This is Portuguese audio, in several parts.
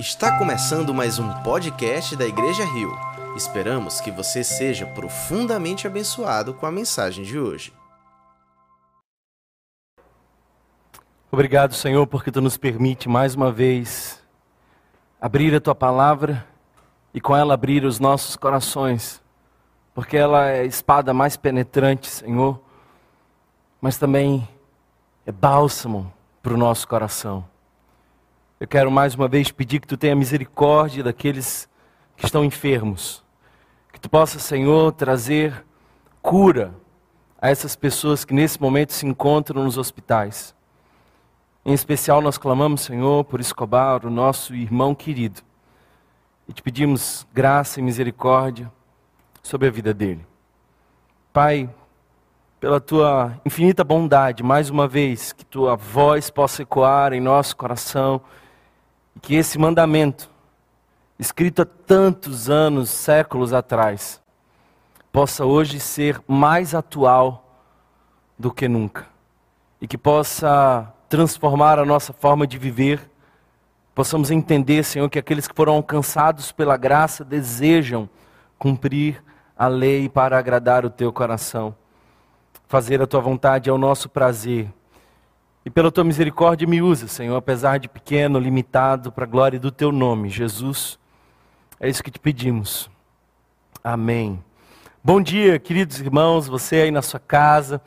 Está começando mais um podcast da Igreja Rio. Esperamos que você seja profundamente abençoado com a mensagem de hoje. Obrigado, Senhor, porque tu nos permite mais uma vez abrir a tua palavra e com ela abrir os nossos corações, porque ela é a espada mais penetrante, Senhor, mas também é bálsamo para o nosso coração. Eu quero mais uma vez pedir que tu tenha misericórdia daqueles que estão enfermos. Que tu possa, Senhor, trazer cura a essas pessoas que nesse momento se encontram nos hospitais. Em especial, nós clamamos, Senhor, por Escobar, o nosso irmão querido. E te pedimos graça e misericórdia sobre a vida dele. Pai, pela tua infinita bondade, mais uma vez, que tua voz possa ecoar em nosso coração e que esse mandamento, escrito há tantos anos, séculos atrás, possa hoje ser mais atual do que nunca. E que possa transformar a nossa forma de viver. Possamos entender, Senhor, que aqueles que foram alcançados pela graça desejam cumprir a lei para agradar o teu coração. Fazer a tua vontade é o nosso prazer e pela tua misericórdia me usa, Senhor, apesar de pequeno, limitado, para a glória do teu nome, Jesus. É isso que te pedimos. Amém. Bom dia, queridos irmãos, você aí na sua casa.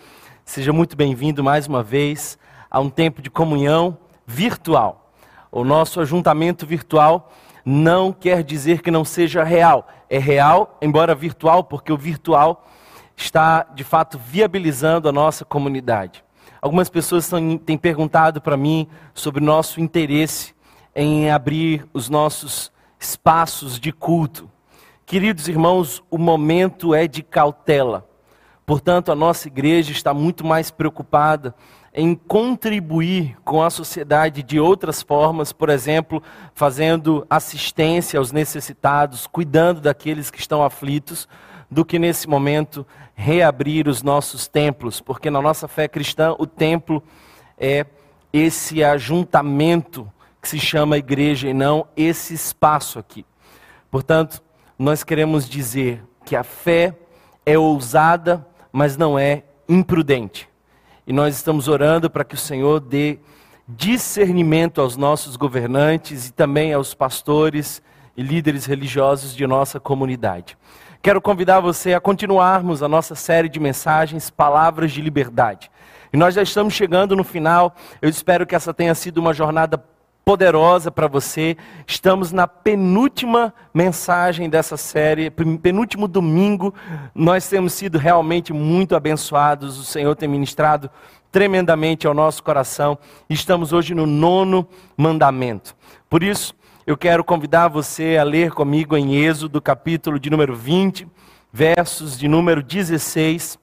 Seja muito bem-vindo mais uma vez a um tempo de comunhão virtual. O nosso ajuntamento virtual não quer dizer que não seja real. É real, embora virtual, porque o virtual está de fato viabilizando a nossa comunidade. Algumas pessoas têm perguntado para mim sobre nosso interesse em abrir os nossos espaços de culto. Queridos irmãos, o momento é de cautela. Portanto, a nossa igreja está muito mais preocupada em contribuir com a sociedade de outras formas, por exemplo, fazendo assistência aos necessitados, cuidando daqueles que estão aflitos, do que nesse momento reabrir os nossos templos, porque na nossa fé cristã o templo é esse ajuntamento que se chama igreja e não esse espaço aqui. Portanto, nós queremos dizer que a fé é ousada, mas não é imprudente. E nós estamos orando para que o Senhor dê discernimento aos nossos governantes e também aos pastores e líderes religiosos de nossa comunidade. Quero convidar você a continuarmos a nossa série de mensagens Palavras de Liberdade. E nós já estamos chegando no final. Eu espero que essa tenha sido uma jornada poderosa para você. Estamos na penúltima mensagem dessa série, penúltimo domingo. Nós temos sido realmente muito abençoados. O Senhor tem ministrado tremendamente ao nosso coração. Estamos hoje no nono mandamento. Por isso, eu quero convidar você a ler comigo em Êxodo, capítulo de número 20, versos de número 16.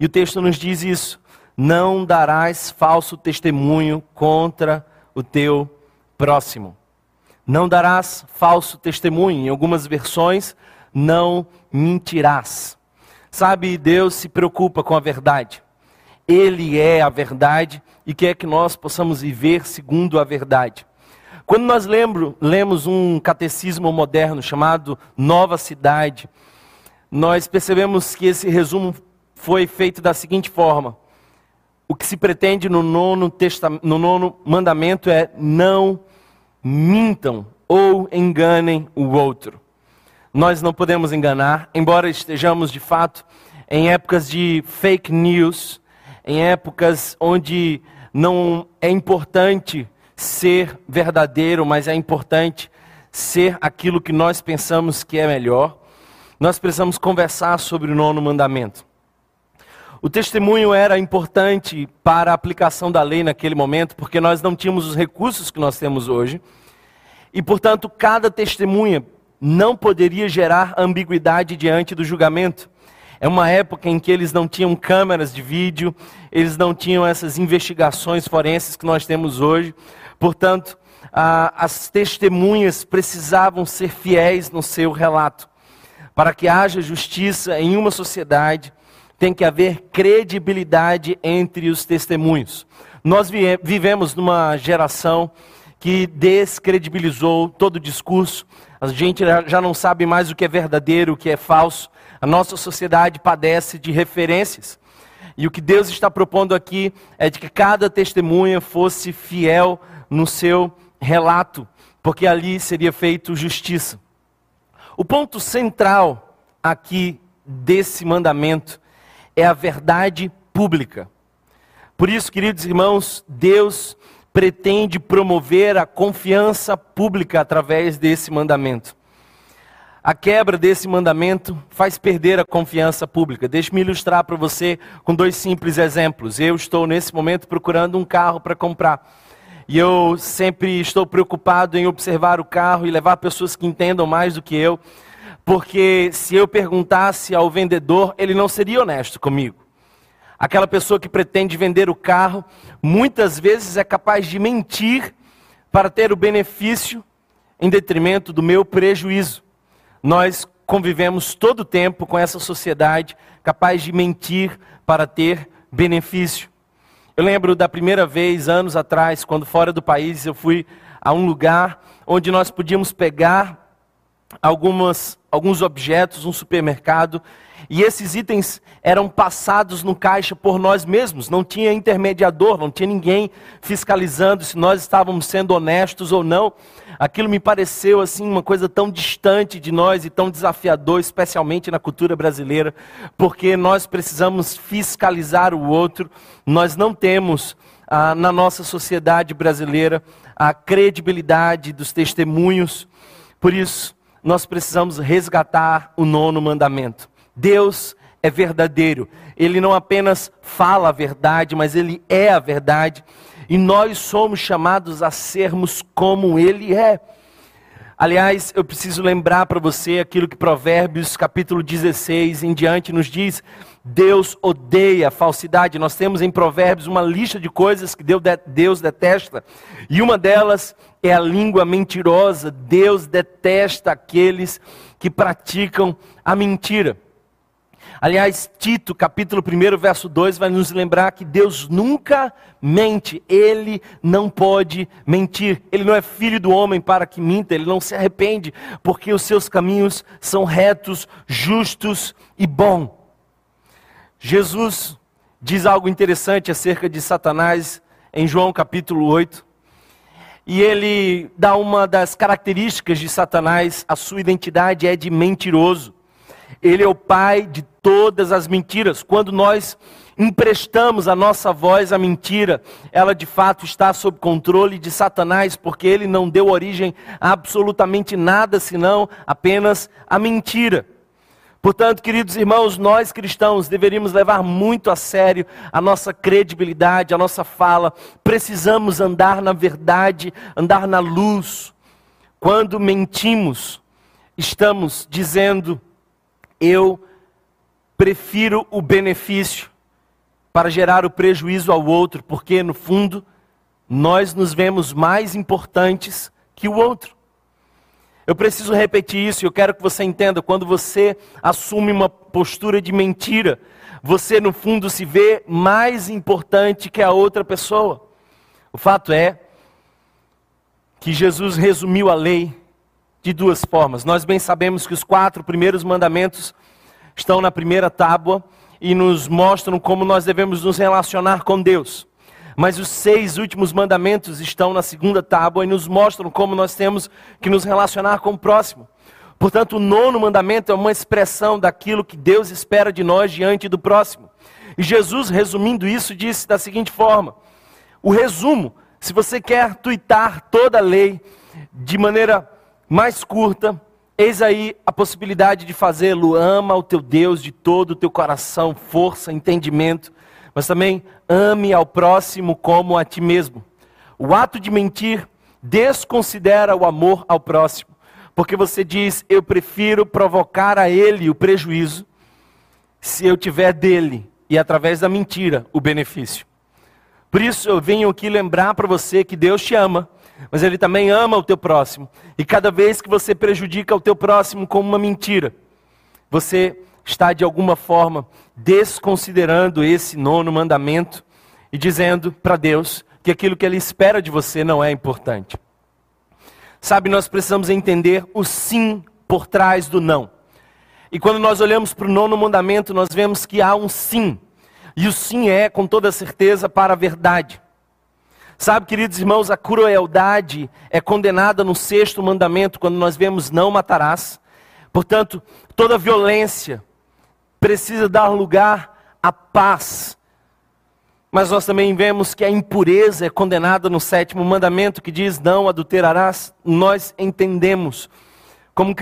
E o texto nos diz isso: Não darás falso testemunho contra o teu próximo. Não darás falso testemunho. Em algumas versões, não mentirás. Sabe, Deus se preocupa com a verdade. Ele é a verdade e quer que nós possamos viver segundo a verdade. Quando nós lembro, lemos um catecismo moderno chamado Nova Cidade, nós percebemos que esse resumo foi feito da seguinte forma: o que se pretende no nono, no nono mandamento é não mintam ou enganem o outro. Nós não podemos enganar, embora estejamos de fato em épocas de fake news, em épocas onde não é importante ser verdadeiro, mas é importante ser aquilo que nós pensamos que é melhor. Nós precisamos conversar sobre o nono mandamento. O testemunho era importante para a aplicação da lei naquele momento, porque nós não tínhamos os recursos que nós temos hoje. E, portanto, cada testemunha não poderia gerar ambiguidade diante do julgamento. É uma época em que eles não tinham câmeras de vídeo, eles não tinham essas investigações forenses que nós temos hoje. Portanto, as testemunhas precisavam ser fiéis no seu relato. Para que haja justiça em uma sociedade, tem que haver credibilidade entre os testemunhos. Nós vivemos numa geração que descredibilizou todo o discurso. A gente já não sabe mais o que é verdadeiro, o que é falso. A nossa sociedade padece de referências. E o que Deus está propondo aqui é de que cada testemunha fosse fiel no seu relato, porque ali seria feito justiça. O ponto central aqui desse mandamento é a verdade pública. Por isso, queridos irmãos, Deus pretende promover a confiança pública através desse mandamento. A quebra desse mandamento faz perder a confiança pública. Deixe-me ilustrar para você com dois simples exemplos. Eu estou nesse momento procurando um carro para comprar. E eu sempre estou preocupado em observar o carro e levar pessoas que entendam mais do que eu, porque se eu perguntasse ao vendedor, ele não seria honesto comigo. Aquela pessoa que pretende vender o carro, muitas vezes é capaz de mentir para ter o benefício em detrimento do meu prejuízo. Nós convivemos todo o tempo com essa sociedade capaz de mentir para ter benefício. Eu lembro da primeira vez, anos atrás, quando fora do país eu fui a um lugar onde nós podíamos pegar algumas, alguns objetos, um supermercado, e esses itens eram passados no caixa por nós mesmos, não tinha intermediador, não tinha ninguém fiscalizando se nós estávamos sendo honestos ou não. Aquilo me pareceu assim uma coisa tão distante de nós e tão desafiador, especialmente na cultura brasileira, porque nós precisamos fiscalizar o outro. Nós não temos ah, na nossa sociedade brasileira a credibilidade dos testemunhos. Por isso, nós precisamos resgatar o nono mandamento. Deus é verdadeiro. Ele não apenas fala a verdade, mas ele é a verdade. E nós somos chamados a sermos como ele é. Aliás, eu preciso lembrar para você aquilo que Provérbios capítulo 16 em diante nos diz. Deus odeia a falsidade. Nós temos em Provérbios uma lista de coisas que Deus detesta. E uma delas é a língua mentirosa. Deus detesta aqueles que praticam a mentira. Aliás, Tito, capítulo 1, verso 2, vai nos lembrar que Deus nunca mente, ele não pode mentir. Ele não é filho do homem para que minta, ele não se arrepende, porque os seus caminhos são retos, justos e bons. Jesus diz algo interessante acerca de Satanás em João capítulo 8. E ele dá uma das características de Satanás, a sua identidade é de mentiroso. Ele é o pai de todas as mentiras. Quando nós emprestamos a nossa voz à mentira, ela de fato está sob controle de Satanás, porque ele não deu origem a absolutamente nada senão apenas a mentira. Portanto, queridos irmãos, nós cristãos deveríamos levar muito a sério a nossa credibilidade, a nossa fala. Precisamos andar na verdade, andar na luz. Quando mentimos, estamos dizendo eu prefiro o benefício para gerar o prejuízo ao outro, porque no fundo nós nos vemos mais importantes que o outro. Eu preciso repetir isso, eu quero que você entenda, quando você assume uma postura de mentira, você no fundo se vê mais importante que a outra pessoa. O fato é que Jesus resumiu a lei de duas formas. Nós bem sabemos que os quatro primeiros mandamentos estão na primeira tábua e nos mostram como nós devemos nos relacionar com Deus. Mas os seis últimos mandamentos estão na segunda tábua e nos mostram como nós temos que nos relacionar com o próximo. Portanto, o nono mandamento é uma expressão daquilo que Deus espera de nós diante do próximo. E Jesus, resumindo isso, disse da seguinte forma: o resumo, se você quer tuitar toda a lei de maneira mais curta, eis aí a possibilidade de fazê-lo. Ama o teu Deus de todo o teu coração, força, entendimento, mas também ame ao próximo como a ti mesmo. O ato de mentir desconsidera o amor ao próximo, porque você diz: Eu prefiro provocar a ele o prejuízo, se eu tiver dele e através da mentira o benefício. Por isso eu venho aqui lembrar para você que Deus te ama mas ele também ama o teu próximo. E cada vez que você prejudica o teu próximo com uma mentira, você está de alguma forma desconsiderando esse nono mandamento e dizendo para Deus que aquilo que ele espera de você não é importante. Sabe, nós precisamos entender o sim por trás do não. E quando nós olhamos para o nono mandamento, nós vemos que há um sim. E o sim é, com toda certeza, para a verdade. Sabe, queridos irmãos, a crueldade é condenada no sexto mandamento, quando nós vemos não matarás. Portanto, toda violência precisa dar lugar à paz. Mas nós também vemos que a impureza é condenada no sétimo mandamento, que diz não adulterarás. Nós entendemos como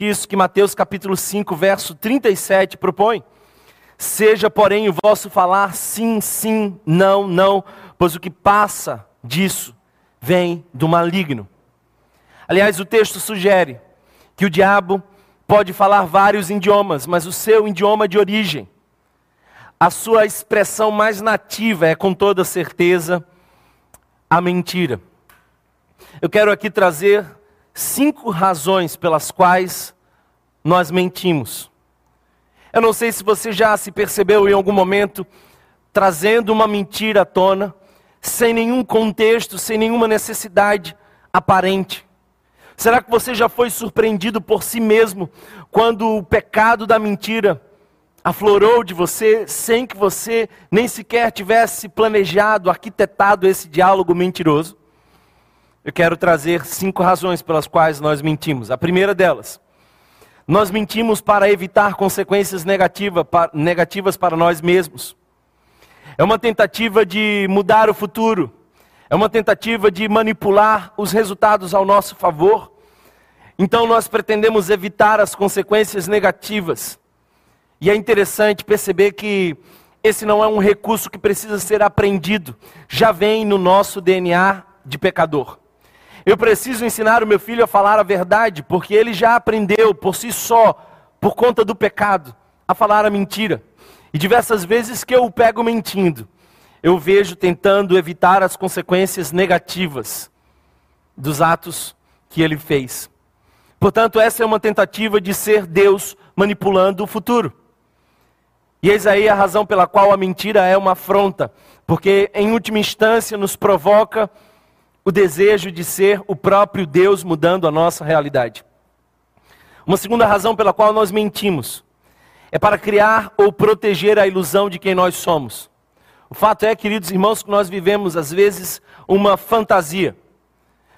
cristãos isso que Mateus capítulo 5, verso 37 propõe. Seja, porém, o vosso falar sim, sim, não, não, pois o que passa disso vem do maligno. Aliás, o texto sugere que o diabo pode falar vários idiomas, mas o seu idioma de origem, a sua expressão mais nativa é com toda certeza a mentira. Eu quero aqui trazer cinco razões pelas quais nós mentimos. Eu não sei se você já se percebeu em algum momento trazendo uma mentira à tona, sem nenhum contexto, sem nenhuma necessidade aparente. Será que você já foi surpreendido por si mesmo quando o pecado da mentira aflorou de você sem que você nem sequer tivesse planejado, arquitetado esse diálogo mentiroso? Eu quero trazer cinco razões pelas quais nós mentimos. A primeira delas, nós mentimos para evitar consequências negativa, negativas para nós mesmos. É uma tentativa de mudar o futuro. É uma tentativa de manipular os resultados ao nosso favor. Então nós pretendemos evitar as consequências negativas. E é interessante perceber que esse não é um recurso que precisa ser aprendido, já vem no nosso DNA de pecador. Eu preciso ensinar o meu filho a falar a verdade, porque ele já aprendeu por si só, por conta do pecado, a falar a mentira. E diversas vezes que eu o pego mentindo, eu vejo tentando evitar as consequências negativas dos atos que ele fez. Portanto, essa é uma tentativa de ser Deus manipulando o futuro. E eis aí a razão pela qual a mentira é uma afronta, porque em última instância nos provoca o desejo de ser o próprio Deus mudando a nossa realidade. Uma segunda razão pela qual nós mentimos é para criar ou proteger a ilusão de quem nós somos. O fato é, queridos irmãos, que nós vivemos às vezes uma fantasia.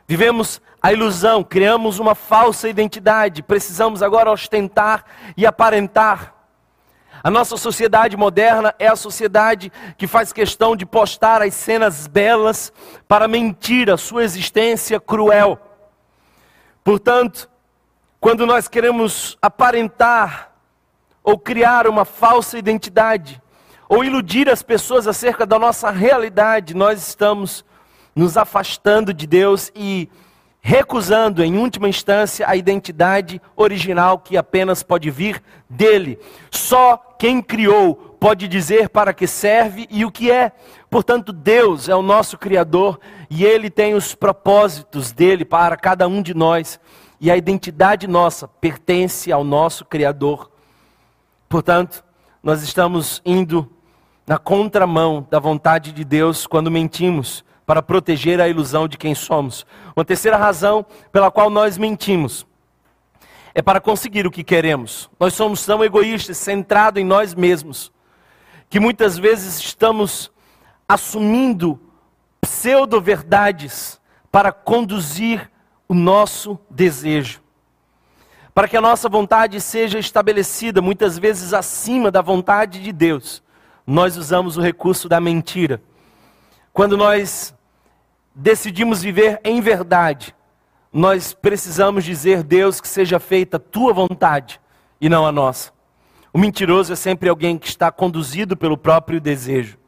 Vivemos a ilusão, criamos uma falsa identidade, precisamos agora ostentar e aparentar. A nossa sociedade moderna é a sociedade que faz questão de postar as cenas belas para mentir a sua existência cruel. Portanto, quando nós queremos aparentar ou criar uma falsa identidade, ou iludir as pessoas acerca da nossa realidade, nós estamos nos afastando de Deus e recusando, em última instância, a identidade original que apenas pode vir dele. Só quem criou pode dizer para que serve e o que é. Portanto, Deus é o nosso Criador e Ele tem os propósitos dele para cada um de nós. E a identidade nossa pertence ao nosso Criador. Portanto, nós estamos indo na contramão da vontade de Deus quando mentimos para proteger a ilusão de quem somos. Uma terceira razão pela qual nós mentimos é para conseguir o que queremos. Nós somos tão egoístas, centrados em nós mesmos, que muitas vezes estamos assumindo pseudo-verdades para conduzir o nosso desejo. Para que a nossa vontade seja estabelecida, muitas vezes acima da vontade de Deus, nós usamos o recurso da mentira quando nós decidimos viver em verdade, nós precisamos dizer, Deus, que seja feita a tua vontade e não a nossa. O mentiroso é sempre alguém que está conduzido pelo próprio desejo.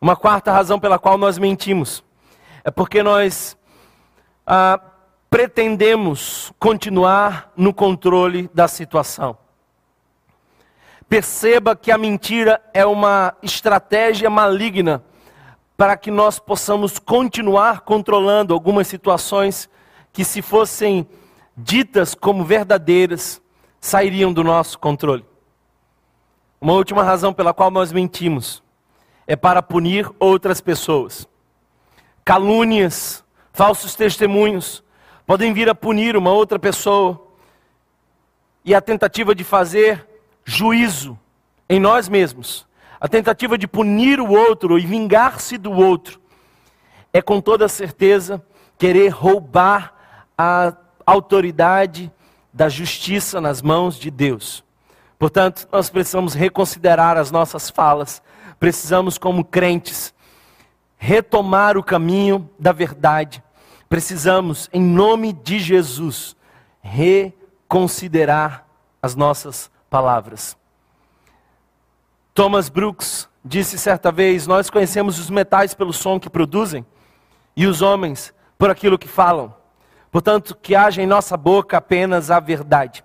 Uma quarta razão pela qual nós mentimos é porque nós ah, pretendemos continuar no controle da situação. Perceba que a mentira é uma estratégia maligna para que nós possamos continuar controlando algumas situações que, se fossem ditas como verdadeiras, sairiam do nosso controle. Uma última razão pela qual nós mentimos é para punir outras pessoas. Calúnias, falsos testemunhos podem vir a punir uma outra pessoa. E a tentativa de fazer juízo em nós mesmos, a tentativa de punir o outro e vingar-se do outro, é com toda certeza querer roubar a autoridade da justiça nas mãos de Deus. Portanto, nós precisamos reconsiderar as nossas falas, precisamos, como crentes, retomar o caminho da verdade. Precisamos, em nome de Jesus, reconsiderar as nossas palavras. Thomas Brooks disse certa vez: Nós conhecemos os metais pelo som que produzem e os homens por aquilo que falam. Portanto, que haja em nossa boca apenas a verdade.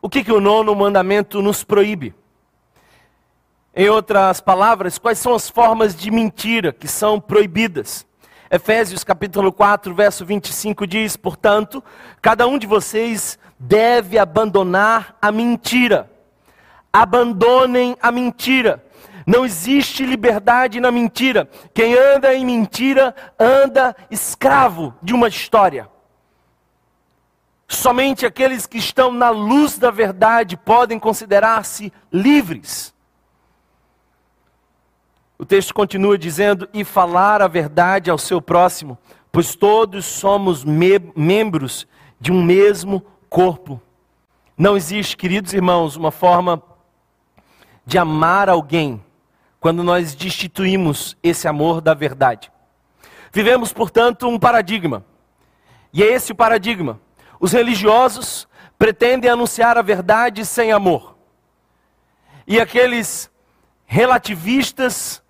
O que, que o nono mandamento nos proíbe? Em outras palavras, quais são as formas de mentira que são proibidas? Efésios capítulo 4, verso 25 diz: Portanto, cada um de vocês deve abandonar a mentira. Abandonem a mentira. Não existe liberdade na mentira. Quem anda em mentira anda escravo de uma história. Somente aqueles que estão na luz da verdade podem considerar-se livres. O texto continua dizendo: e falar a verdade ao seu próximo, pois todos somos me membros de um mesmo corpo. Não existe, queridos irmãos, uma forma de amar alguém quando nós destituímos esse amor da verdade. Vivemos, portanto, um paradigma. E é esse o paradigma. Os religiosos pretendem anunciar a verdade sem amor. E aqueles relativistas,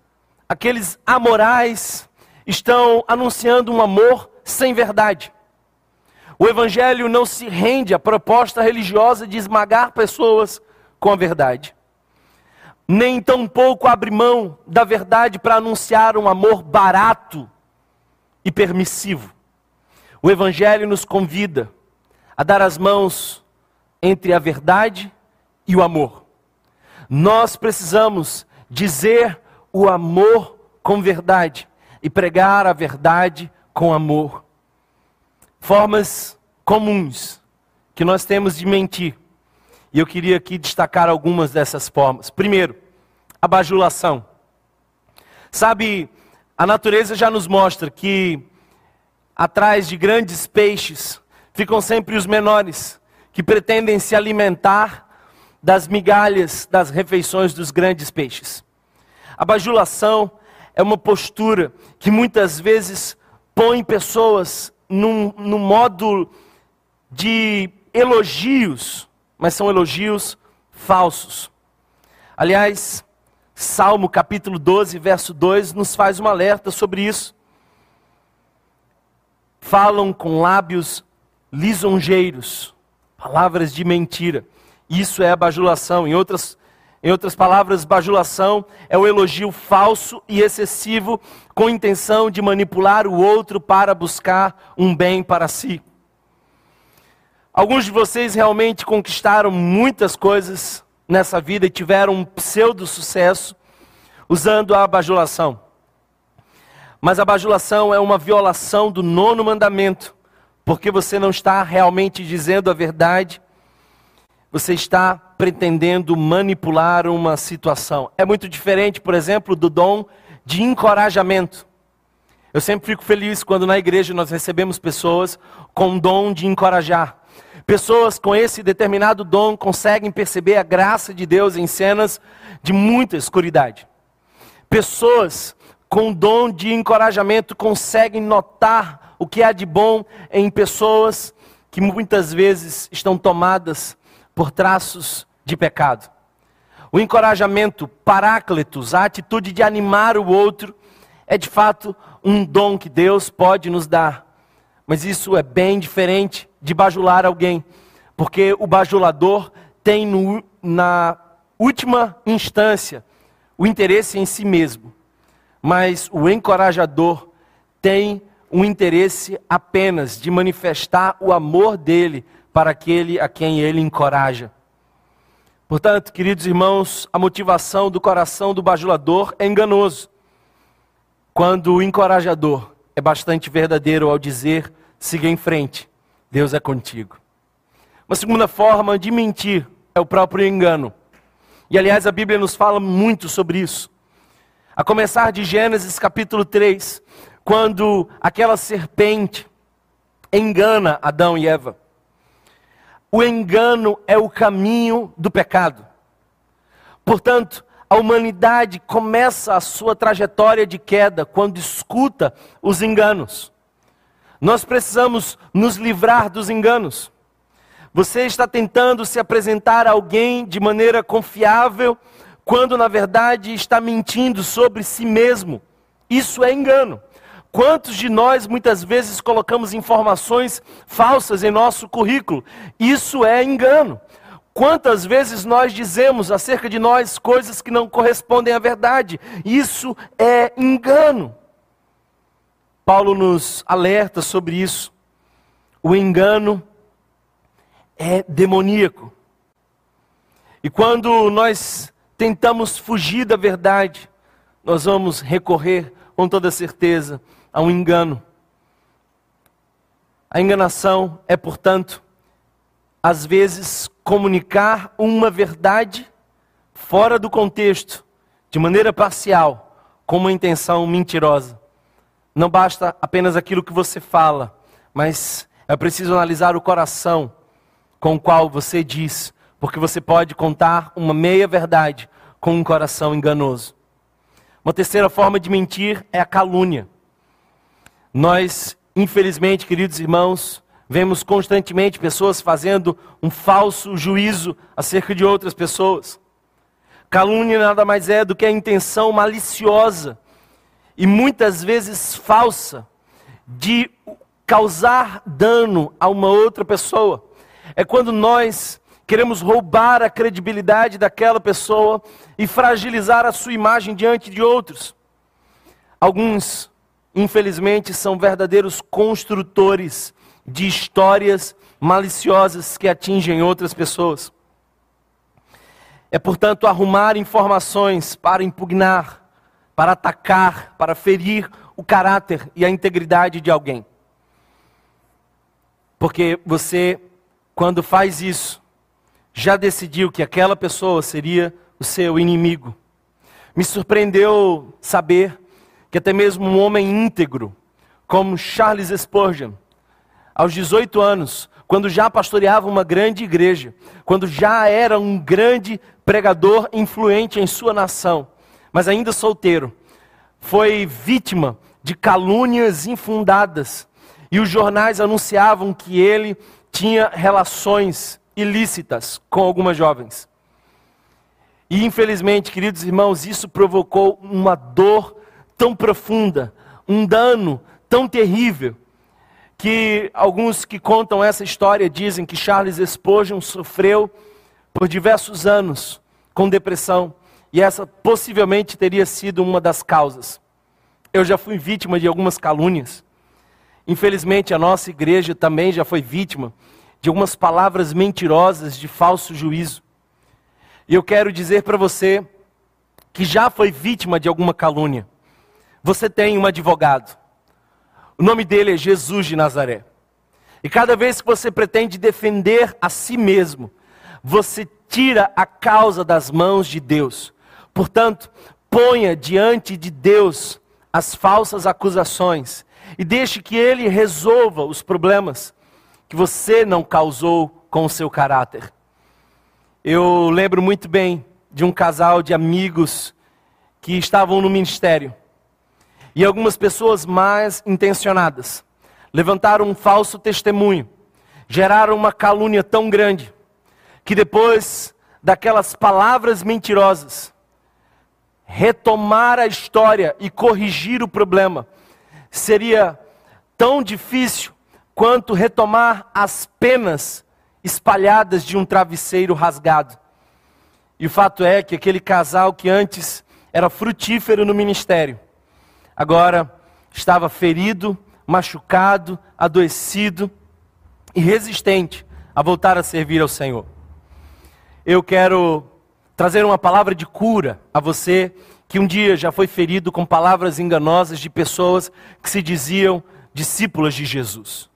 aqueles amorais, estão anunciando um amor sem verdade. O Evangelho não se rende à proposta religiosa de esmagar pessoas com a verdade. Nem tampouco abre mão da verdade para anunciar um amor barato e permissivo. O Evangelho nos convida a dar as mãos entre a verdade e o amor. Nós precisamos dizer o amor com verdade e pregar a verdade com amor. Formas comuns que nós temos de mentir. E eu queria aqui destacar algumas dessas formas. Primeiro, a bajulação. Sabe, a natureza já nos mostra que atrás de grandes peixes ficam sempre os menores, que pretendem se alimentar das migalhas das refeições dos grandes peixes. A bajulação é uma postura que muitas vezes põe pessoas num, num modo de elogios, mas são elogios falsos. Aliás, Salmo capítulo 12, verso 2 nos faz um alerta sobre isso. Falam com lábios lisonjeiros, palavras de mentira. Isso é a bajulação. Em outras, em outras palavras, bajulação é o elogio falso e excessivo com intenção de manipular o outro para buscar um bem para si. Alguns de vocês realmente conquistaram muitas coisas nessa vida e tiveram um pseudo sucesso usando a bajulação. Mas a bajulação é uma violação do nono mandamento porque você não está realmente dizendo a verdade, você está pretendendo manipular uma situação. É muito diferente, por exemplo, do dom de encorajamento. Eu sempre fico feliz quando na igreja nós recebemos pessoas com o dom de encorajar. Pessoas com esse determinado dom conseguem perceber a graça de Deus em cenas de muita escuridade. Pessoas com dom de encorajamento conseguem notar o que há de bom em pessoas que muitas vezes estão tomadas por traços de pecado. O encorajamento, paráclitos, a atitude de animar o outro, é de fato um dom que Deus pode nos dar. Mas isso é bem diferente de bajular alguém, porque o bajulador tem no, na última instância o interesse em si mesmo, mas o encorajador tem um interesse apenas de manifestar o amor dele para aquele a quem ele encoraja. Portanto, queridos irmãos, a motivação do coração do bajulador é enganoso, quando o encorajador é bastante verdadeiro ao dizer: siga em frente, Deus é contigo. Uma segunda forma de mentir é o próprio engano. E aliás, a Bíblia nos fala muito sobre isso. A começar de Gênesis capítulo 3, quando aquela serpente engana Adão e Eva. O engano é o caminho do pecado. Portanto, a humanidade começa a sua trajetória de queda quando escuta os enganos. Nós precisamos nos livrar dos enganos. Você está tentando se apresentar a alguém de maneira confiável, quando na verdade está mentindo sobre si mesmo. Isso é engano. Quantos de nós muitas vezes colocamos informações falsas em nosso currículo? Isso é engano. Quantas vezes nós dizemos acerca de nós coisas que não correspondem à verdade? Isso é engano. Paulo nos alerta sobre isso. O engano é demoníaco. E quando nós tentamos fugir da verdade, nós vamos recorrer com toda certeza a um engano. A enganação é, portanto, às vezes comunicar uma verdade fora do contexto, de maneira parcial, com uma intenção mentirosa. Não basta apenas aquilo que você fala, mas é preciso analisar o coração com o qual você diz, porque você pode contar uma meia verdade com um coração enganoso. Uma terceira forma de mentir é a calúnia. Nós, infelizmente, queridos irmãos, vemos constantemente pessoas fazendo um falso juízo acerca de outras pessoas. Calúnia nada mais é do que a intenção maliciosa e muitas vezes falsa de causar dano a uma outra pessoa. É quando nós queremos roubar a credibilidade daquela pessoa e fragilizar a sua imagem diante de outros. Alguns infelizmente, são verdadeiros construtores de histórias maliciosas que atingem outras pessoas. É, portanto, arrumar informações para impugnar, para atacar, para ferir o caráter e a integridade de alguém. Porque você, quando faz isso, já decidiu que aquela pessoa seria o seu inimigo. Me surpreendeu saber que até mesmo um homem íntegro, como Charles Spurgeon, aos 18 anos, quando já pastoreava uma grande igreja, quando já era um grande pregador influente em sua nação, mas ainda solteiro, foi vítima de calúnias infundadas. E os jornais anunciavam que ele tinha relações ilícitas com algumas jovens. E infelizmente, queridos irmãos, isso provocou uma dor tão profunda, um dano tão terrível, que alguns que contam essa história dizem que Charles Spurgeon sofreu por diversos anos com depressão, e essa possivelmente teria sido uma das causas. Eu já fui vítima de algumas calúnias. Infelizmente, a nossa igreja também já foi vítima de algumas palavras mentirosas de falso juízo. E eu quero dizer para você que já foi vítima de alguma calúnia. Você tem um advogado. O nome dele é Jesus de Nazaré. E cada vez que você pretende defender a si mesmo, você tira a causa das mãos de Deus. Portanto, ponha diante de Deus as falsas acusações e deixe que ele resolva os problemas que você não causou com o seu caráter. Eu lembro muito bem de um casal de amigos que estavam no ministério e algumas pessoas mais intencionadas levantaram um falso testemunho, geraram uma calúnia tão grande que depois daquelas palavras mentirosas, retomar a história e corrigir o problema seria tão difícil quanto retomar as penas espalhadas de um travesseiro rasgado. E o fato é que aquele casal que antes era frutífero no ministério, agora estava ferido, machucado, adoecido e resistente a voltar a servir ao Senhor. Eu quero trazer uma palavra de cura a você que um dia já foi ferido com palavras enganosas de pessoas que se diziam discípulas de Jesus.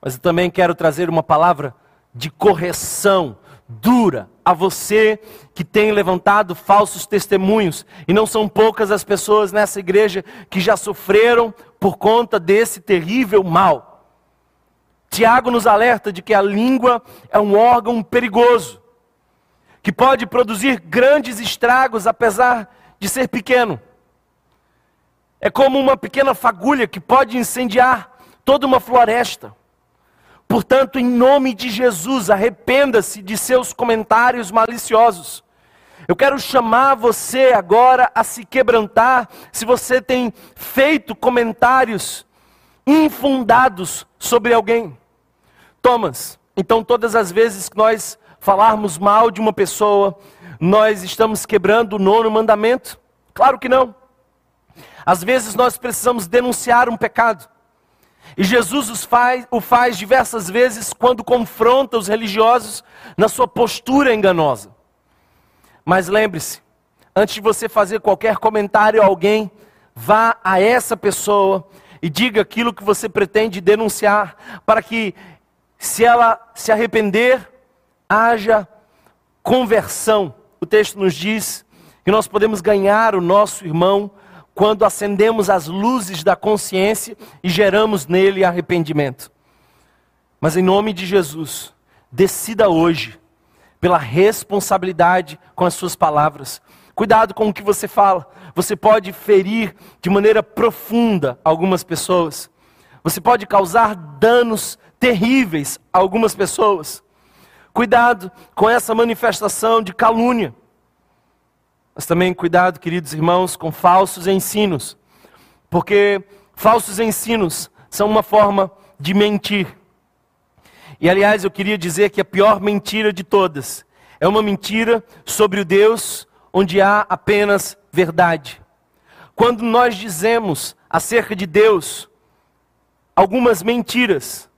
Mas eu também quero trazer uma palavra de correção dura a você que tem levantado falsos testemunhos, e não são poucas as pessoas nessa igreja que já sofreram por conta desse terrível mal. Tiago nos alerta de que a língua é um órgão perigoso, que pode produzir grandes estragos apesar de ser pequeno. É como uma pequena fagulha que pode incendiar toda uma floresta. Portanto, em nome de Jesus, arrependa-se de seus comentários maliciosos. Eu quero chamar você agora a se quebrantar se você tem feito comentários infundados sobre alguém. Thomas, então todas as vezes que nós falarmos mal de uma pessoa, nós estamos quebrando o nono mandamento? Claro que não. Às vezes nós precisamos denunciar um pecado. E Jesus faz, o faz diversas vezes quando confronta os religiosos na sua postura enganosa. Mas lembre-se, antes de você fazer qualquer comentário a alguém, vá a essa pessoa e diga aquilo que você pretende denunciar, para que, se ela se arrepender, haja conversão. O texto nos diz que nós podemos ganhar o nosso irmão quando acendemos as luzes da consciência e geramos nele arrependimento. Mas em nome de Jesus, decida hoje pela responsabilidade com as suas palavras. Cuidado com o que você fala. Você pode ferir de maneira profunda algumas pessoas. Você pode causar danos terríveis a algumas pessoas. Cuidado com essa manifestação de calúnia. Mas também cuidado, queridos irmãos, com falsos ensinos, porque falsos ensinos são uma forma de mentir. E aliás, eu queria dizer que a pior mentira de todas é uma mentira sobre o Deus onde há apenas verdade. Quando nós dizemos acerca de Deus algumas mentiras,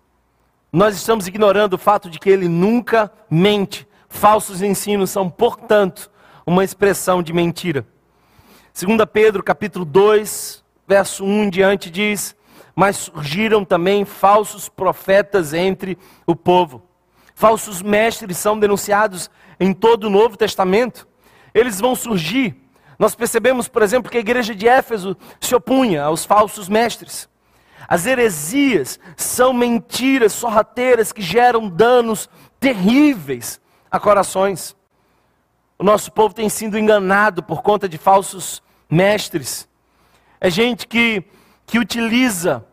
nós estamos ignorando o fato de que ele nunca mente. Falsos ensinos são, portanto, uma expressão de mentira. 2 Pedro capítulo 2, verso 1 em diante diz: Mas surgiram também falsos profetas entre o povo. Falsos mestres são denunciados em todo o Novo Testamento. Eles vão surgir. Nós percebemos, por exemplo, que a igreja de Éfeso se opunha aos falsos mestres. As heresias são mentiras sorrateiras que geram danos terríveis a corações. O nosso povo tem sido enganado por conta de falsos mestres. É gente que, que utiliza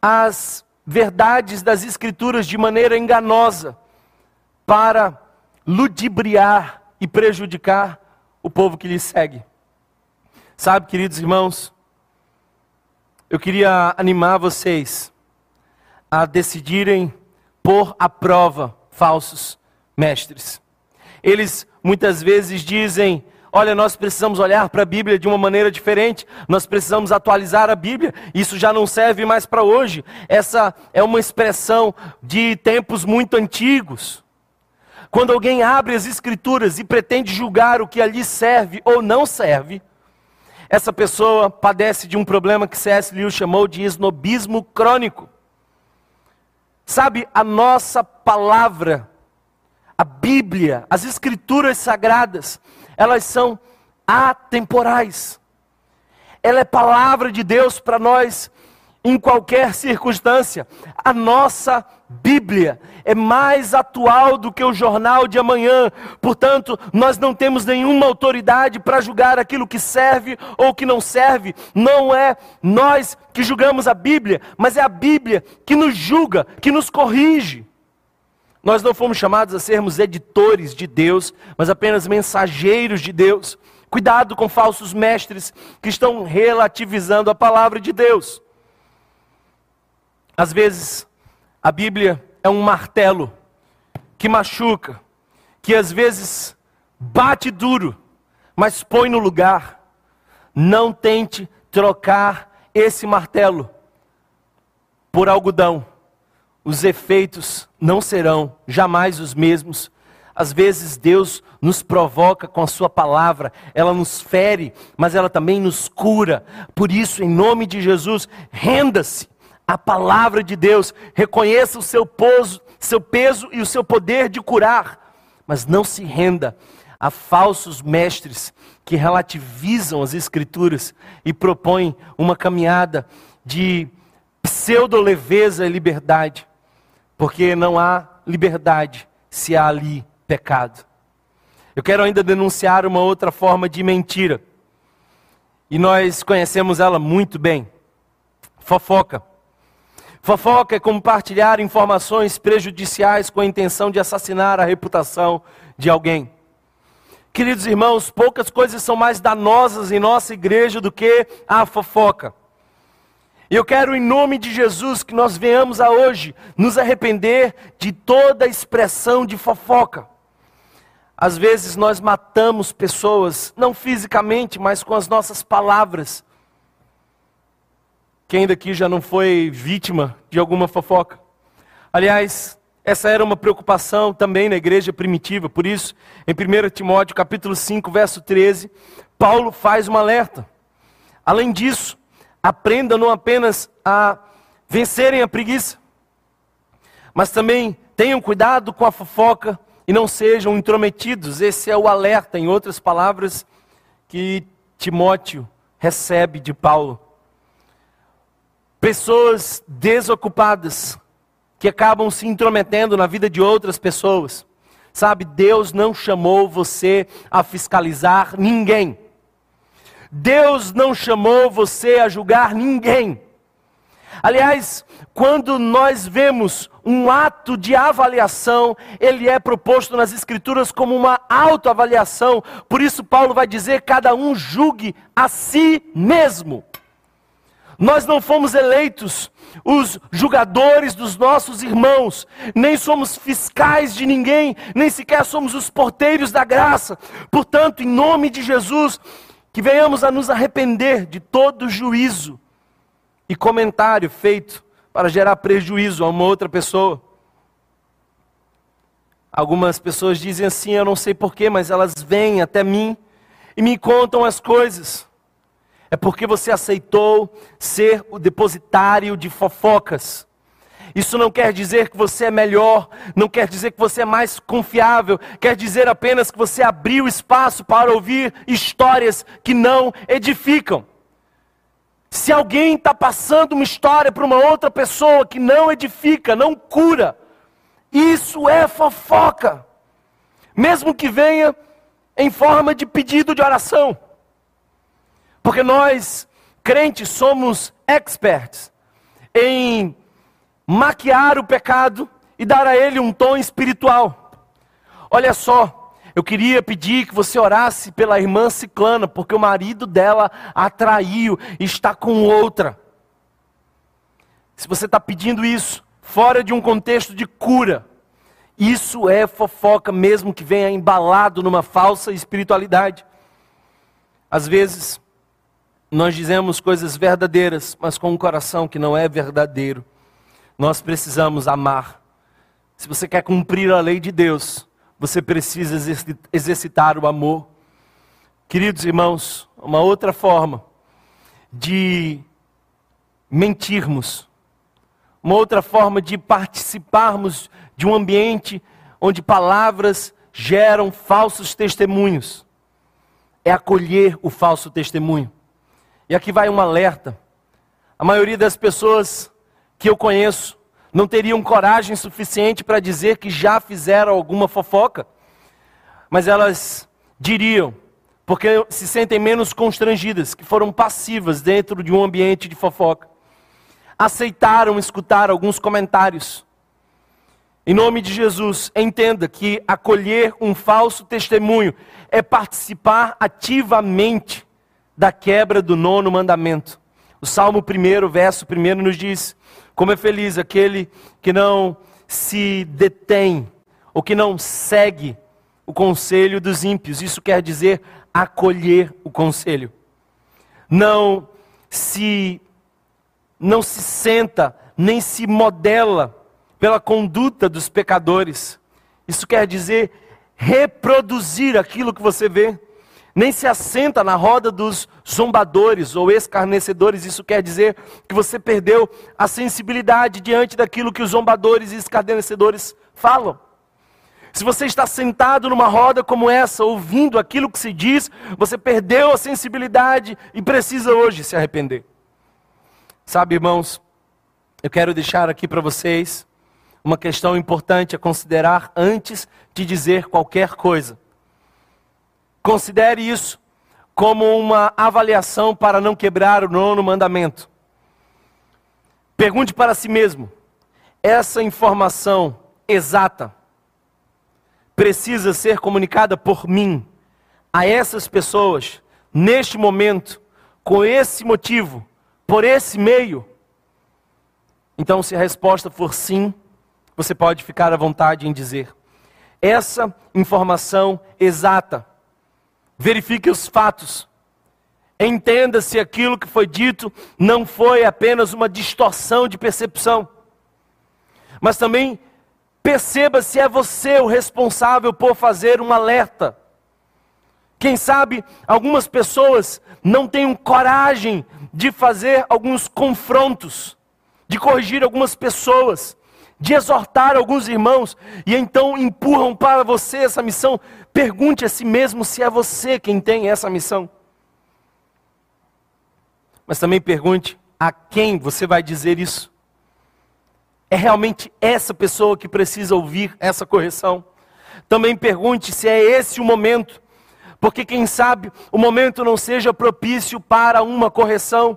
as verdades das Escrituras de maneira enganosa para ludibriar e prejudicar o povo que lhe segue. Sabe, queridos irmãos, eu queria animar vocês a decidirem pôr à prova falsos mestres. Eles muitas vezes dizem: Olha, nós precisamos olhar para a Bíblia de uma maneira diferente, nós precisamos atualizar a Bíblia, isso já não serve mais para hoje. Essa é uma expressão de tempos muito antigos. Quando alguém abre as Escrituras e pretende julgar o que ali serve ou não serve, essa pessoa padece de um problema que C.S. Lewis chamou de esnobismo crônico. Sabe, a nossa palavra a Bíblia, as Escrituras sagradas, elas são atemporais. Ela é palavra de Deus para nós em qualquer circunstância. A nossa Bíblia é mais atual do que o jornal de amanhã. Portanto, nós não temos nenhuma autoridade para julgar aquilo que serve ou que não serve. Não é nós que julgamos a Bíblia, mas é a Bíblia que nos julga, que nos corrige. Nós não fomos chamados a sermos editores de Deus, mas apenas mensageiros de Deus. Cuidado com falsos mestres que estão relativizando a palavra de Deus. Às vezes, a Bíblia é um martelo que machuca, que às vezes bate duro, mas põe no lugar. Não tente trocar esse martelo por algodão. Os efeitos não serão jamais os mesmos. Às vezes Deus nos provoca com a Sua palavra, ela nos fere, mas ela também nos cura. Por isso, em nome de Jesus, renda-se à palavra de Deus, reconheça o seu, seu peso e o seu poder de curar, mas não se renda a falsos mestres que relativizam as Escrituras e propõem uma caminhada de pseudo-leveza e liberdade, porque não há liberdade se há ali pecado. Eu quero ainda denunciar uma outra forma de mentira, e nós conhecemos ela muito bem: fofoca. Fofoca é compartilhar informações prejudiciais com a intenção de assassinar a reputação de alguém. Queridos irmãos, poucas coisas são mais danosas em nossa igreja do que a fofoca. E eu quero, em nome de Jesus, que nós venhamos a hoje nos arrepender de toda expressão de fofoca. Às vezes nós matamos pessoas, não fisicamente, mas com as nossas palavras. Quem daqui já não foi vítima de alguma fofoca? Aliás, essa era uma preocupação também na igreja primitiva, por isso, em 1 Timóteo capítulo 5, verso 13, Paulo faz um alerta. Além disso, aprendam não apenas a vencerem a preguiça, mas também tenham cuidado com a fofoca e não sejam intrometidos. Esse é o alerta, em outras palavras, que Timóteo recebe de Paulo. Pessoas desocupadas que acabam se intrometendo na vida de outras pessoas. Sabe, Deus não chamou você a fiscalizar ninguém. Deus não chamou você a julgar ninguém. Aliás, quando nós vemos um ato de avaliação, ele é proposto nas Escrituras como uma autoavaliação. Por isso, Paulo vai dizer: cada um julgue a si mesmo. Nós não fomos eleitos os julgadores dos nossos irmãos, nem somos fiscais de ninguém, nem sequer somos os porteiros da graça. Portanto, em nome de Jesus, que venhamos a nos arrepender de todo juízo e comentário feito para gerar prejuízo a uma outra pessoa. Algumas pessoas dizem assim, eu não sei porquê, mas elas vêm até mim e me contam as coisas. É porque você aceitou ser o depositário de fofocas. Isso não quer dizer que você é melhor, não quer dizer que você é mais confiável, quer dizer apenas que você abriu espaço para ouvir histórias que não edificam. Se alguém está passando uma história para uma outra pessoa que não edifica, não cura, isso é fofoca, mesmo que venha em forma de pedido de oração, porque nós, crentes, somos experts em maquiar o pecado e dar a ele um tom espiritual. Olha só, eu queria pedir que você orasse pela irmã Ciclana, porque o marido dela a traiu e está com outra. Se você está pedindo isso, fora de um contexto de cura, isso é fofoca, mesmo que venha embalado numa falsa espiritualidade. Às vezes, nós dizemos coisas verdadeiras, mas com um coração que não é verdadeiro. Nós precisamos amar. Se você quer cumprir a lei de Deus, você precisa exercitar o amor. Queridos irmãos, uma outra forma de mentirmos, uma outra forma de participarmos de um ambiente onde palavras geram falsos testemunhos, é acolher o falso testemunho. E aqui vai um alerta. A maioria das pessoas que eu conheço não teriam coragem suficiente para dizer que já fizeram alguma fofoca, mas elas diriam, porque se sentem menos constrangidas, que foram passivas dentro de um ambiente de fofoca. Aceitaram escutar alguns comentários. Em nome de Jesus, entenda que acolher um falso testemunho é participar ativamente da quebra do nono mandamento. O Salmo 1, verso 1 nos diz: Como é feliz aquele que não se detém, ou que não segue o conselho dos ímpios. Isso quer dizer acolher o conselho. Não se não se senta nem se modela pela conduta dos pecadores. Isso quer dizer reproduzir aquilo que você vê. Nem se assenta na roda dos zombadores ou escarnecedores. Isso quer dizer que você perdeu a sensibilidade diante daquilo que os zombadores e escarnecedores falam. Se você está sentado numa roda como essa, ouvindo aquilo que se diz, você perdeu a sensibilidade e precisa hoje se arrepender. Sabe, irmãos, eu quero deixar aqui para vocês uma questão importante a considerar antes de dizer qualquer coisa. Considere isso como uma avaliação para não quebrar o nono mandamento. Pergunte para si mesmo: essa informação exata precisa ser comunicada por mim a essas pessoas, neste momento, com esse motivo, por esse meio? Então, se a resposta for sim, você pode ficar à vontade em dizer. Essa informação exata. Verifique os fatos. Entenda se aquilo que foi dito não foi apenas uma distorção de percepção. Mas também perceba se é você o responsável por fazer um alerta. Quem sabe algumas pessoas não têm coragem de fazer alguns confrontos, de corrigir algumas pessoas de exortar alguns irmãos e então empurram para você essa missão, pergunte a si mesmo se é você quem tem essa missão. Mas também pergunte a quem você vai dizer isso. É realmente essa pessoa que precisa ouvir essa correção? Também pergunte se é esse o momento, porque quem sabe o momento não seja propício para uma correção.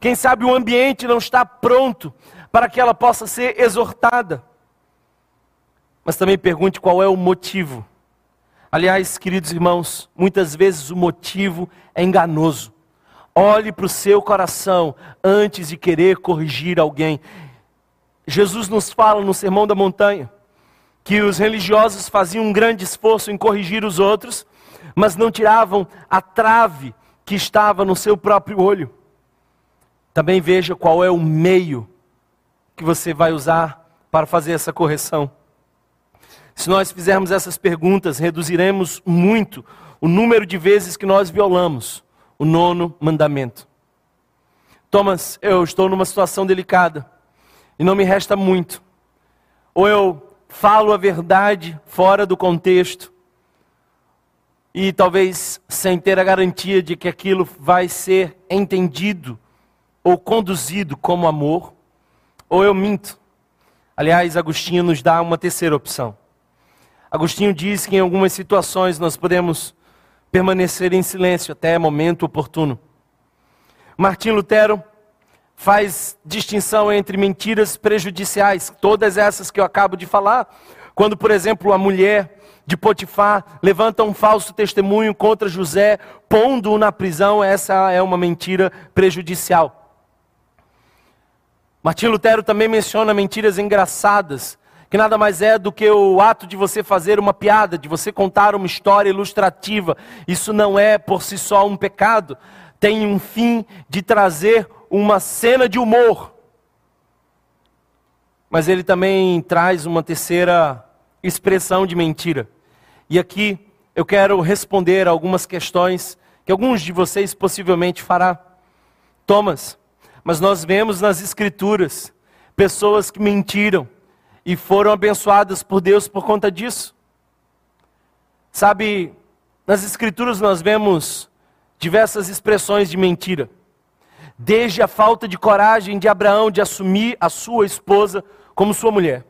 Quem sabe o ambiente não está pronto para que ela possa ser exortada. Mas também pergunte qual é o motivo. Aliás, queridos irmãos, muitas vezes o motivo é enganoso. Olhe para o seu coração antes de querer corrigir alguém. Jesus nos fala no Sermão da Montanha que os religiosos faziam um grande esforço em corrigir os outros, mas não tiravam a trave que estava no seu próprio olho. Também veja qual é o meio que você vai usar para fazer essa correção. Se nós fizermos essas perguntas, reduziremos muito o número de vezes que nós violamos o nono mandamento. Thomas, eu estou numa situação delicada e não me resta muito. Ou eu falo a verdade fora do contexto e talvez sem ter a garantia de que aquilo vai ser entendido ou conduzido como amor, ou eu minto. Aliás, Agostinho nos dá uma terceira opção. Agostinho diz que em algumas situações nós podemos permanecer em silêncio até momento oportuno. Martim Lutero faz distinção entre mentiras prejudiciais, todas essas que eu acabo de falar, quando, por exemplo, a mulher de Potifar levanta um falso testemunho contra José, pondo-o na prisão, essa é uma mentira prejudicial. Martim Lutero também menciona mentiras engraçadas, que nada mais é do que o ato de você fazer uma piada, de você contar uma história ilustrativa. Isso não é por si só um pecado, tem um fim de trazer uma cena de humor. Mas ele também traz uma terceira expressão de mentira. E aqui eu quero responder algumas questões que alguns de vocês possivelmente fará. Thomas, mas nós vemos nas Escrituras pessoas que mentiram e foram abençoadas por Deus por conta disso. Sabe, nas Escrituras nós vemos diversas expressões de mentira. Desde a falta de coragem de Abraão de assumir a sua esposa como sua mulher.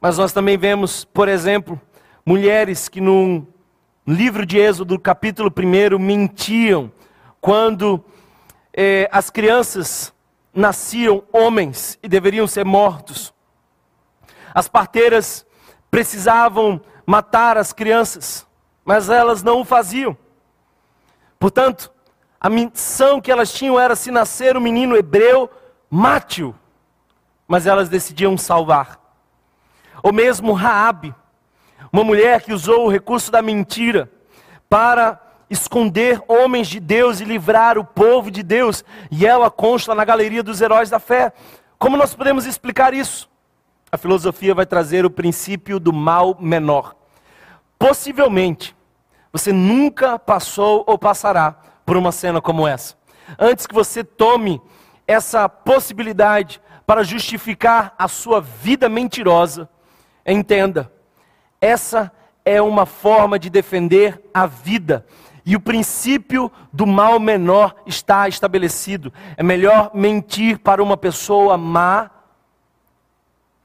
Mas nós também vemos, por exemplo, mulheres que no livro de Êxodo, capítulo 1, mentiam quando eh, as crianças nasciam homens e deveriam ser mortos. As parteiras precisavam matar as crianças, mas elas não o faziam. Portanto, a missão que elas tinham era se nascer um menino hebreu, mate-o. Mas elas decidiam salvar. Ou mesmo Raabe, uma mulher que usou o recurso da mentira para esconder homens de Deus e livrar o povo de Deus, e ela consta na galeria dos heróis da fé. Como nós podemos explicar isso? A filosofia vai trazer o princípio do mal menor. Possivelmente, você nunca passou ou passará por uma cena como essa. Antes que você tome essa possibilidade para justificar a sua vida mentirosa, entenda, essa é uma forma de defender a vida. E o princípio do mal menor está estabelecido. É melhor mentir para uma pessoa má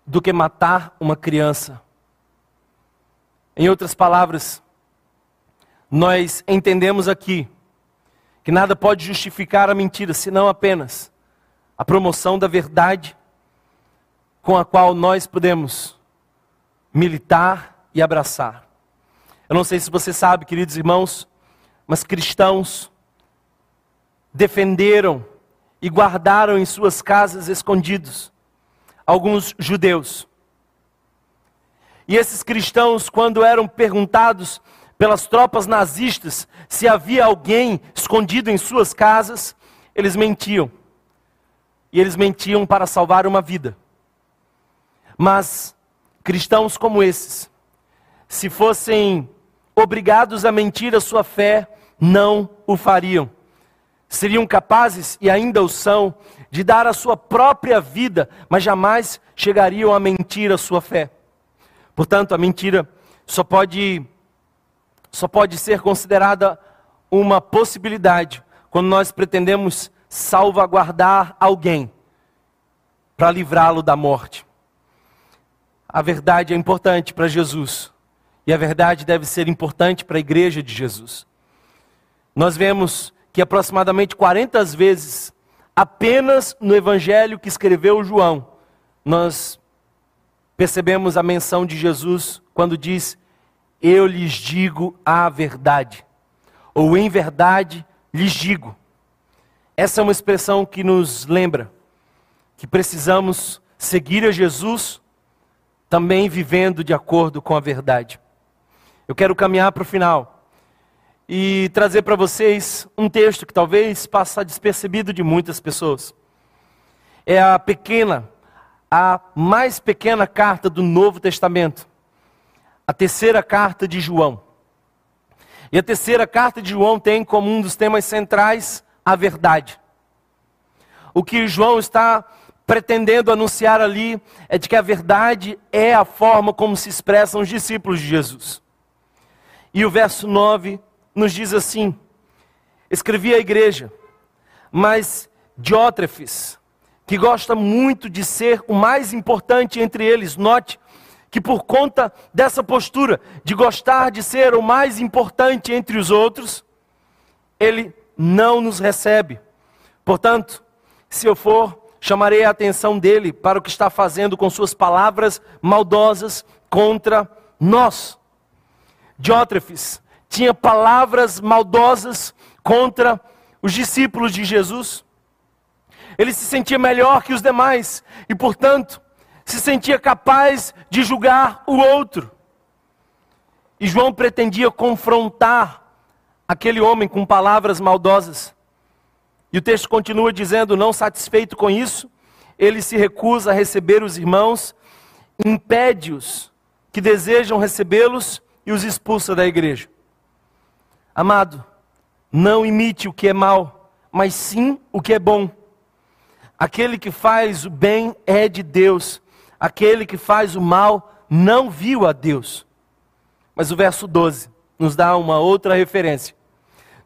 do que matar uma criança. Em outras palavras, nós entendemos aqui que nada pode justificar a mentira, senão apenas a promoção da verdade com a qual nós podemos militar e abraçar. Eu não sei se você sabe, queridos irmãos, mas cristãos defenderam e guardaram em suas casas escondidos alguns judeus. E esses cristãos, quando eram perguntados pelas tropas nazistas se havia alguém escondido em suas casas, eles mentiam. E eles mentiam para salvar uma vida. Mas cristãos como esses, se fossem obrigados a mentir a sua fé, não o fariam. Seriam capazes, e ainda o são, de dar a sua própria vida, mas jamais chegariam a mentir a sua fé. Portanto, a mentira só pode só pode ser considerada uma possibilidade quando nós pretendemos salvaguardar alguém para livrá-lo da morte. A verdade é importante para Jesus e a verdade deve ser importante para a igreja de Jesus. Nós vemos que aproximadamente 40 vezes, apenas no evangelho que escreveu João, nós percebemos a menção de Jesus quando diz: eu lhes digo a verdade, ou em verdade lhes digo. Essa é uma expressão que nos lembra que precisamos seguir a Jesus também vivendo de acordo com a verdade. Eu quero caminhar para o final e trazer para vocês um texto que talvez passa despercebido de muitas pessoas. É a pequena, a mais pequena carta do Novo Testamento a terceira carta de João. E a terceira carta de João tem como um dos temas centrais a verdade. O que João está pretendendo anunciar ali é de que a verdade é a forma como se expressam os discípulos de Jesus. E o verso 9 nos diz assim: Escrevi à igreja, mas Diótrefes, que gosta muito de ser o mais importante entre eles, note, que por conta dessa postura de gostar de ser o mais importante entre os outros, ele não nos recebe. Portanto, se eu for, chamarei a atenção dele para o que está fazendo com suas palavras maldosas contra nós. Diótrefes tinha palavras maldosas contra os discípulos de Jesus. Ele se sentia melhor que os demais e, portanto, se sentia capaz de julgar o outro. E João pretendia confrontar aquele homem com palavras maldosas. E o texto continua dizendo: não satisfeito com isso, ele se recusa a receber os irmãos, impede-os que desejam recebê-los e os expulsa da igreja. Amado, não imite o que é mal, mas sim o que é bom. Aquele que faz o bem é de Deus aquele que faz o mal não viu a Deus. Mas o verso 12 nos dá uma outra referência.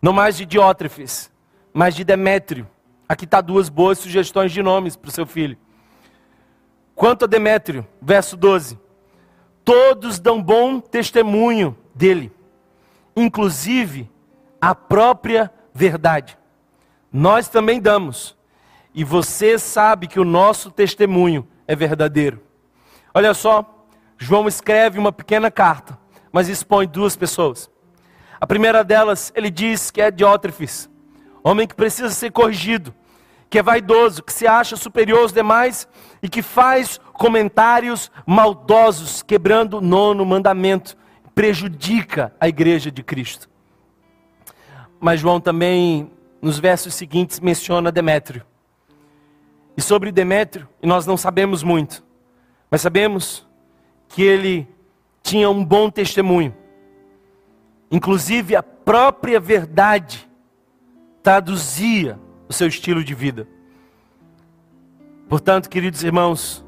Não mais de Diótrefes, mas de Demétrio. Aqui está duas boas sugestões de nomes para o seu filho. Quanto a Demétrio, verso 12: Todos dão bom testemunho dele, inclusive a própria verdade. Nós também damos, e você sabe que o nosso testemunho é verdadeiro. Olha só, João escreve uma pequena carta, mas expõe duas pessoas. A primeira delas, ele diz que é Diótrefes, homem que precisa ser corrigido, que é vaidoso, que se acha superior aos demais e que faz comentários maldosos, quebrando o nono mandamento, prejudica a igreja de Cristo. Mas João também, nos versos seguintes, menciona Demétrio. E sobre Demétrio, nós não sabemos muito, mas sabemos que ele tinha um bom testemunho. Inclusive a própria verdade traduzia o seu estilo de vida. Portanto, queridos irmãos,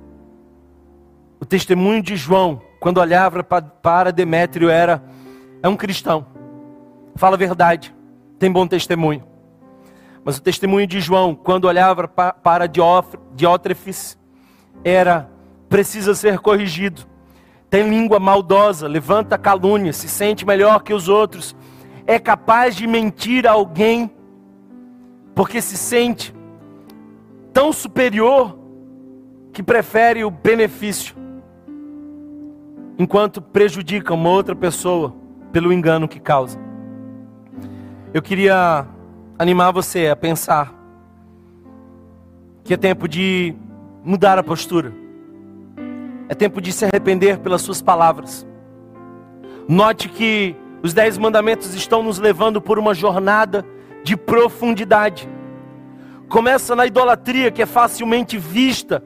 o testemunho de João, quando olhava para Demétrio, era é um cristão, fala a verdade, tem bom testemunho. Mas o testemunho de João, quando olhava para Diótrefes, era precisa ser corrigido. Tem língua maldosa, levanta calúnia, se sente melhor que os outros, é capaz de mentir a alguém porque se sente tão superior que prefere o benefício, enquanto prejudica uma outra pessoa pelo engano que causa. Eu queria animar você a pensar que é tempo de mudar a postura, é tempo de se arrepender pelas suas palavras. Note que os dez mandamentos estão nos levando por uma jornada de profundidade. Começa na idolatria, que é facilmente vista,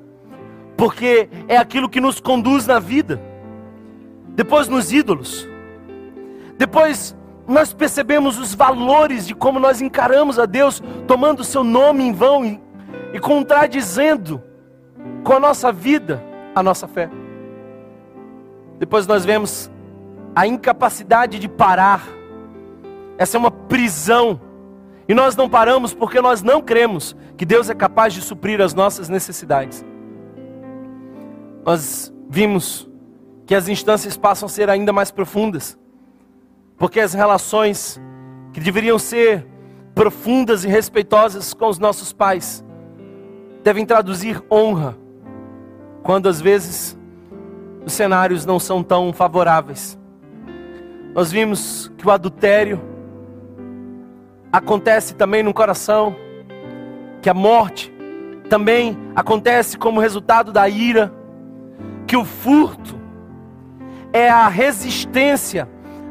porque é aquilo que nos conduz na vida. Depois nos ídolos. Depois nós percebemos os valores de como nós encaramos a Deus, tomando o seu nome em vão e, e contradizendo com a nossa vida a nossa fé. Depois nós vemos a incapacidade de parar. Essa é uma prisão e nós não paramos porque nós não cremos que Deus é capaz de suprir as nossas necessidades. Nós vimos que as instâncias passam a ser ainda mais profundas, porque as relações que deveriam ser profundas e respeitosas com os nossos pais devem traduzir honra, quando às vezes os cenários não são tão favoráveis. Nós vimos que o adultério acontece também no coração, que a morte também acontece como resultado da ira, que o furto é a resistência,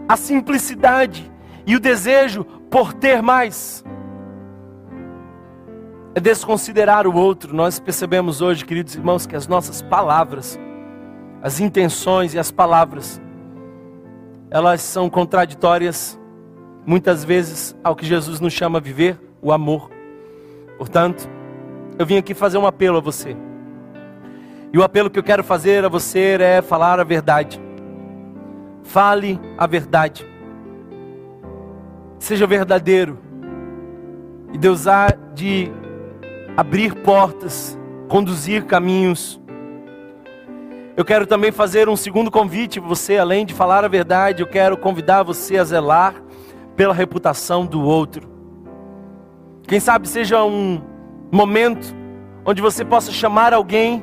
a simplicidade e o desejo por ter mais. É desconsiderar o outro. Nós percebemos hoje, queridos irmãos, que as nossas palavras, as intenções e as palavras, elas são contraditórias muitas vezes ao que Jesus nos chama a viver, o amor. Portanto, eu vim aqui fazer um apelo a você. E o apelo que eu quero fazer a você é falar a verdade. Fale a verdade. Seja verdadeiro. E Deus há de abrir portas, conduzir caminhos. Eu quero também fazer um segundo convite você, além de falar a verdade, eu quero convidar você a zelar pela reputação do outro. Quem sabe seja um momento onde você possa chamar alguém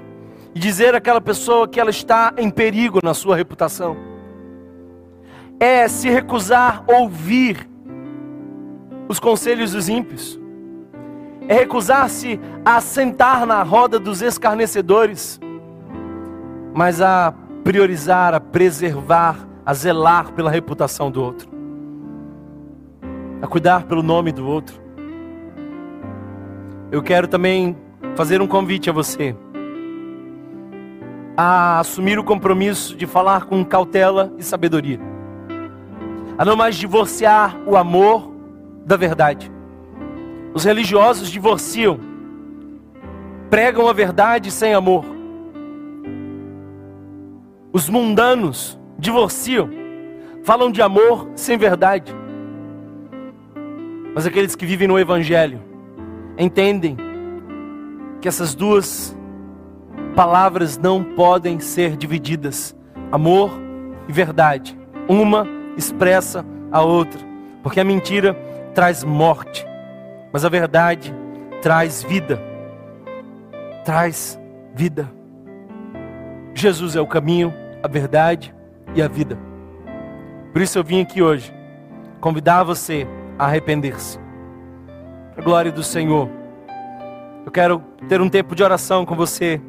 e dizer àquela pessoa que ela está em perigo na sua reputação. É se recusar ouvir os conselhos dos ímpios. É recusar-se a sentar na roda dos escarnecedores, mas a priorizar, a preservar, a zelar pela reputação do outro a cuidar pelo nome do outro. Eu quero também fazer um convite a você a assumir o compromisso de falar com cautela e sabedoria, a não mais divorciar o amor da verdade. Os religiosos divorciam, pregam a verdade sem amor. Os mundanos divorciam, falam de amor sem verdade. Mas aqueles que vivem no Evangelho entendem que essas duas palavras não podem ser divididas: amor e verdade. Uma expressa a outra, porque a mentira traz morte, mas a verdade traz vida. Traz vida. Jesus é o caminho, a verdade e a vida. Por isso eu vim aqui hoje convidar você a arrepender-se. A glória do Senhor. Eu quero ter um tempo de oração com você,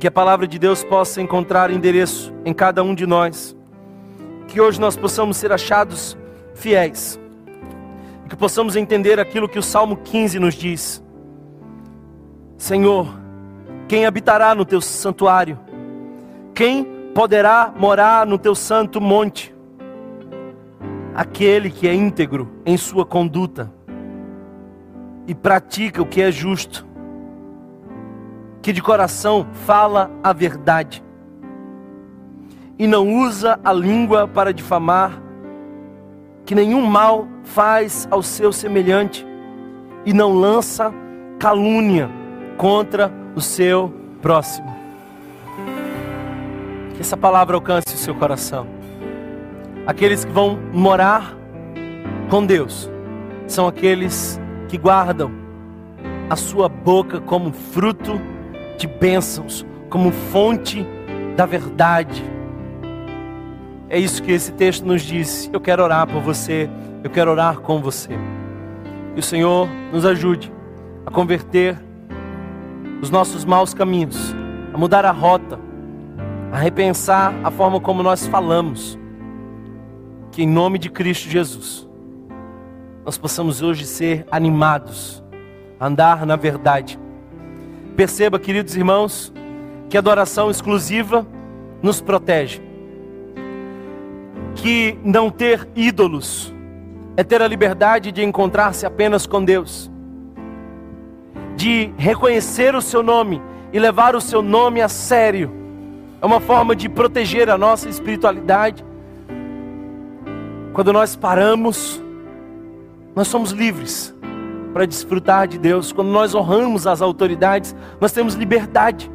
que a palavra de Deus possa encontrar endereço em cada um de nós, que hoje nós possamos ser achados fiéis, e que possamos entender aquilo que o Salmo 15 nos diz. Senhor, quem habitará no teu santuário? Quem poderá morar no teu santo monte? Aquele que é íntegro em sua conduta e pratica o que é justo, que de coração fala a verdade e não usa a língua para difamar, que nenhum mal faz ao seu semelhante e não lança calúnia contra o seu próximo. Que essa palavra alcance o seu coração. Aqueles que vão morar com Deus são aqueles que guardam a sua boca como fruto de bênçãos, como fonte da verdade. É isso que esse texto nos diz. Eu quero orar por você, eu quero orar com você. Que o Senhor nos ajude a converter os nossos maus caminhos, a mudar a rota, a repensar a forma como nós falamos. Que em nome de Cristo Jesus, nós possamos hoje ser animados, andar na verdade. Perceba, queridos irmãos, que a adoração exclusiva nos protege. Que não ter ídolos é ter a liberdade de encontrar-se apenas com Deus de reconhecer o seu nome e levar o seu nome a sério. É uma forma de proteger a nossa espiritualidade. Quando nós paramos, nós somos livres para desfrutar de Deus. Quando nós honramos as autoridades, nós temos liberdade.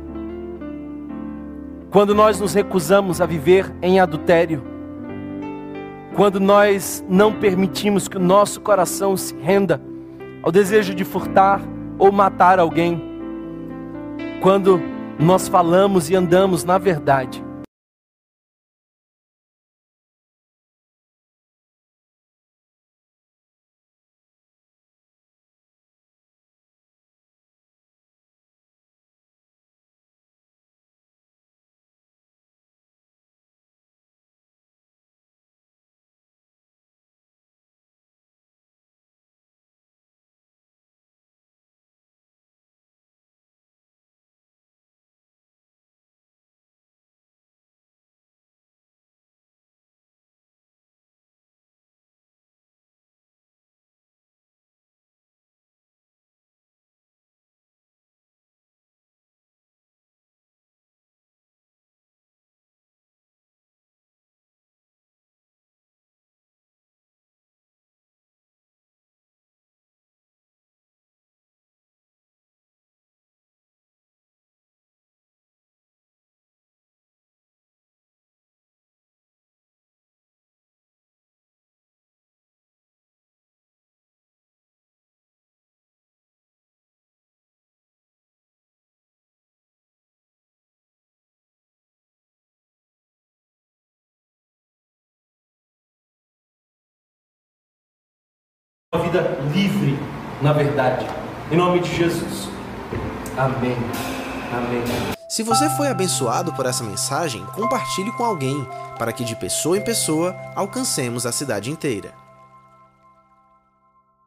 Quando nós nos recusamos a viver em adultério, quando nós não permitimos que o nosso coração se renda ao desejo de furtar, ou matar alguém. Quando nós falamos e andamos na verdade. Uma vida livre na verdade. Em nome de Jesus. Amém. Amém. Se você foi abençoado por essa mensagem, compartilhe com alguém, para que de pessoa em pessoa alcancemos a cidade inteira.